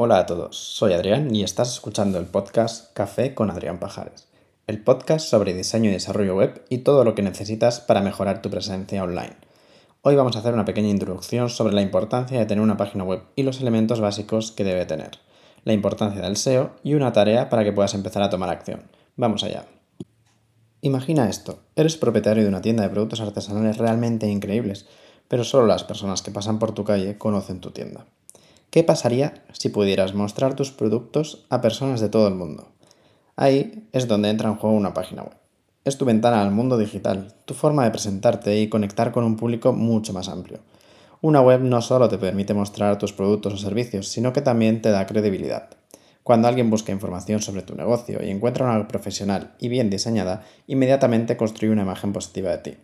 Hola a todos, soy Adrián y estás escuchando el podcast Café con Adrián Pajares, el podcast sobre diseño y desarrollo web y todo lo que necesitas para mejorar tu presencia online. Hoy vamos a hacer una pequeña introducción sobre la importancia de tener una página web y los elementos básicos que debe tener, la importancia del SEO y una tarea para que puedas empezar a tomar acción. Vamos allá. Imagina esto, eres propietario de una tienda de productos artesanales realmente increíbles, pero solo las personas que pasan por tu calle conocen tu tienda. ¿Qué pasaría si pudieras mostrar tus productos a personas de todo el mundo? Ahí es donde entra en juego una página web. Es tu ventana al mundo digital, tu forma de presentarte y conectar con un público mucho más amplio. Una web no solo te permite mostrar tus productos o servicios, sino que también te da credibilidad. Cuando alguien busca información sobre tu negocio y encuentra una profesional y bien diseñada, inmediatamente construye una imagen positiva de ti.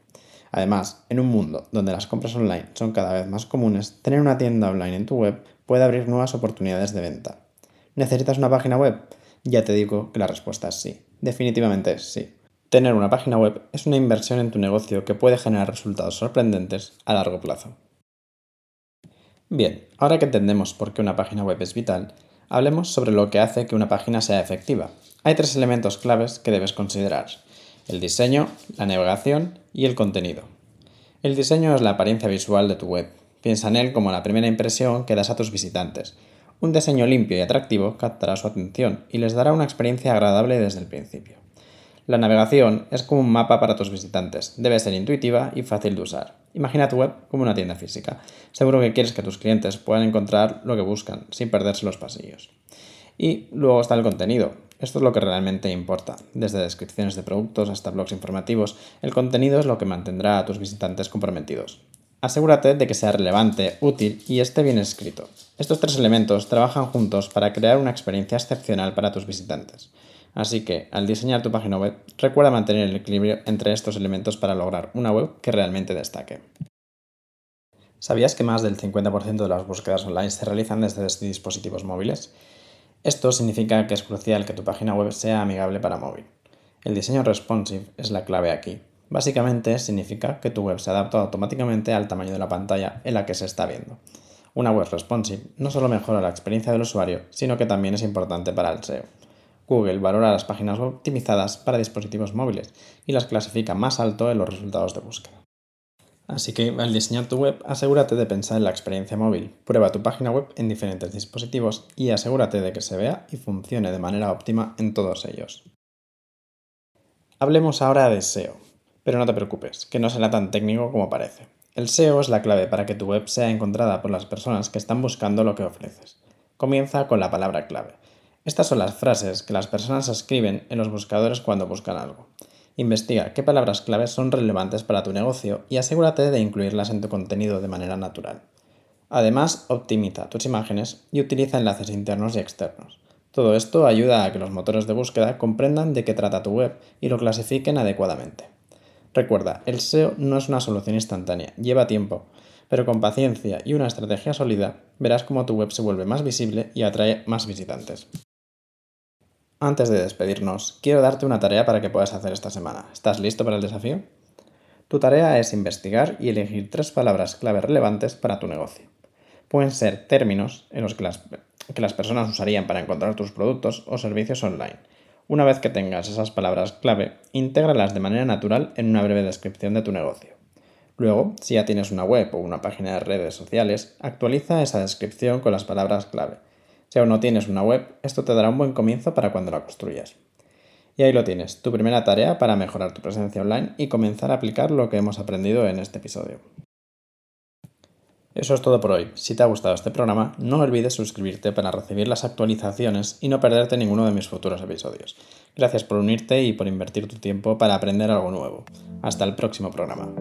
Además, en un mundo donde las compras online son cada vez más comunes, tener una tienda online en tu web puede abrir nuevas oportunidades de venta. ¿Necesitas una página web? Ya te digo que la respuesta es sí. Definitivamente sí. Tener una página web es una inversión en tu negocio que puede generar resultados sorprendentes a largo plazo. Bien, ahora que entendemos por qué una página web es vital, hablemos sobre lo que hace que una página sea efectiva. Hay tres elementos claves que debes considerar. El diseño, la navegación y el contenido. El diseño es la apariencia visual de tu web, Piensa en él como la primera impresión que das a tus visitantes. Un diseño limpio y atractivo captará su atención y les dará una experiencia agradable desde el principio. La navegación es como un mapa para tus visitantes. Debe ser intuitiva y fácil de usar. Imagina tu web como una tienda física. Seguro que quieres que tus clientes puedan encontrar lo que buscan sin perderse los pasillos. Y luego está el contenido. Esto es lo que realmente importa. Desde descripciones de productos hasta blogs informativos, el contenido es lo que mantendrá a tus visitantes comprometidos. Asegúrate de que sea relevante, útil y esté bien escrito. Estos tres elementos trabajan juntos para crear una experiencia excepcional para tus visitantes. Así que, al diseñar tu página web, recuerda mantener el equilibrio entre estos elementos para lograr una web que realmente destaque. ¿Sabías que más del 50% de las búsquedas online se realizan desde dispositivos móviles? Esto significa que es crucial que tu página web sea amigable para móvil. El diseño responsive es la clave aquí. Básicamente significa que tu web se adapta automáticamente al tamaño de la pantalla en la que se está viendo. Una web responsive no solo mejora la experiencia del usuario, sino que también es importante para el SEO. Google valora las páginas optimizadas para dispositivos móviles y las clasifica más alto en los resultados de búsqueda. Así que al diseñar tu web, asegúrate de pensar en la experiencia móvil. Prueba tu página web en diferentes dispositivos y asegúrate de que se vea y funcione de manera óptima en todos ellos. Hablemos ahora de SEO. Pero no te preocupes, que no será tan técnico como parece. El SEO es la clave para que tu web sea encontrada por las personas que están buscando lo que ofreces. Comienza con la palabra clave. Estas son las frases que las personas escriben en los buscadores cuando buscan algo. Investiga qué palabras claves son relevantes para tu negocio y asegúrate de incluirlas en tu contenido de manera natural. Además, optimiza tus imágenes y utiliza enlaces internos y externos. Todo esto ayuda a que los motores de búsqueda comprendan de qué trata tu web y lo clasifiquen adecuadamente. Recuerda, el SEO no es una solución instantánea, lleva tiempo, pero con paciencia y una estrategia sólida verás cómo tu web se vuelve más visible y atrae más visitantes. Antes de despedirnos, quiero darte una tarea para que puedas hacer esta semana. ¿Estás listo para el desafío? Tu tarea es investigar y elegir tres palabras clave relevantes para tu negocio. Pueden ser términos en los que las, que las personas usarían para encontrar tus productos o servicios online una vez que tengas esas palabras clave, intégralas de manera natural en una breve descripción de tu negocio. Luego, si ya tienes una web o una página de redes sociales, actualiza esa descripción con las palabras clave. Si aún no tienes una web, esto te dará un buen comienzo para cuando la construyas. Y ahí lo tienes, tu primera tarea para mejorar tu presencia online y comenzar a aplicar lo que hemos aprendido en este episodio. Eso es todo por hoy. Si te ha gustado este programa, no olvides suscribirte para recibir las actualizaciones y no perderte ninguno de mis futuros episodios. Gracias por unirte y por invertir tu tiempo para aprender algo nuevo. Hasta el próximo programa.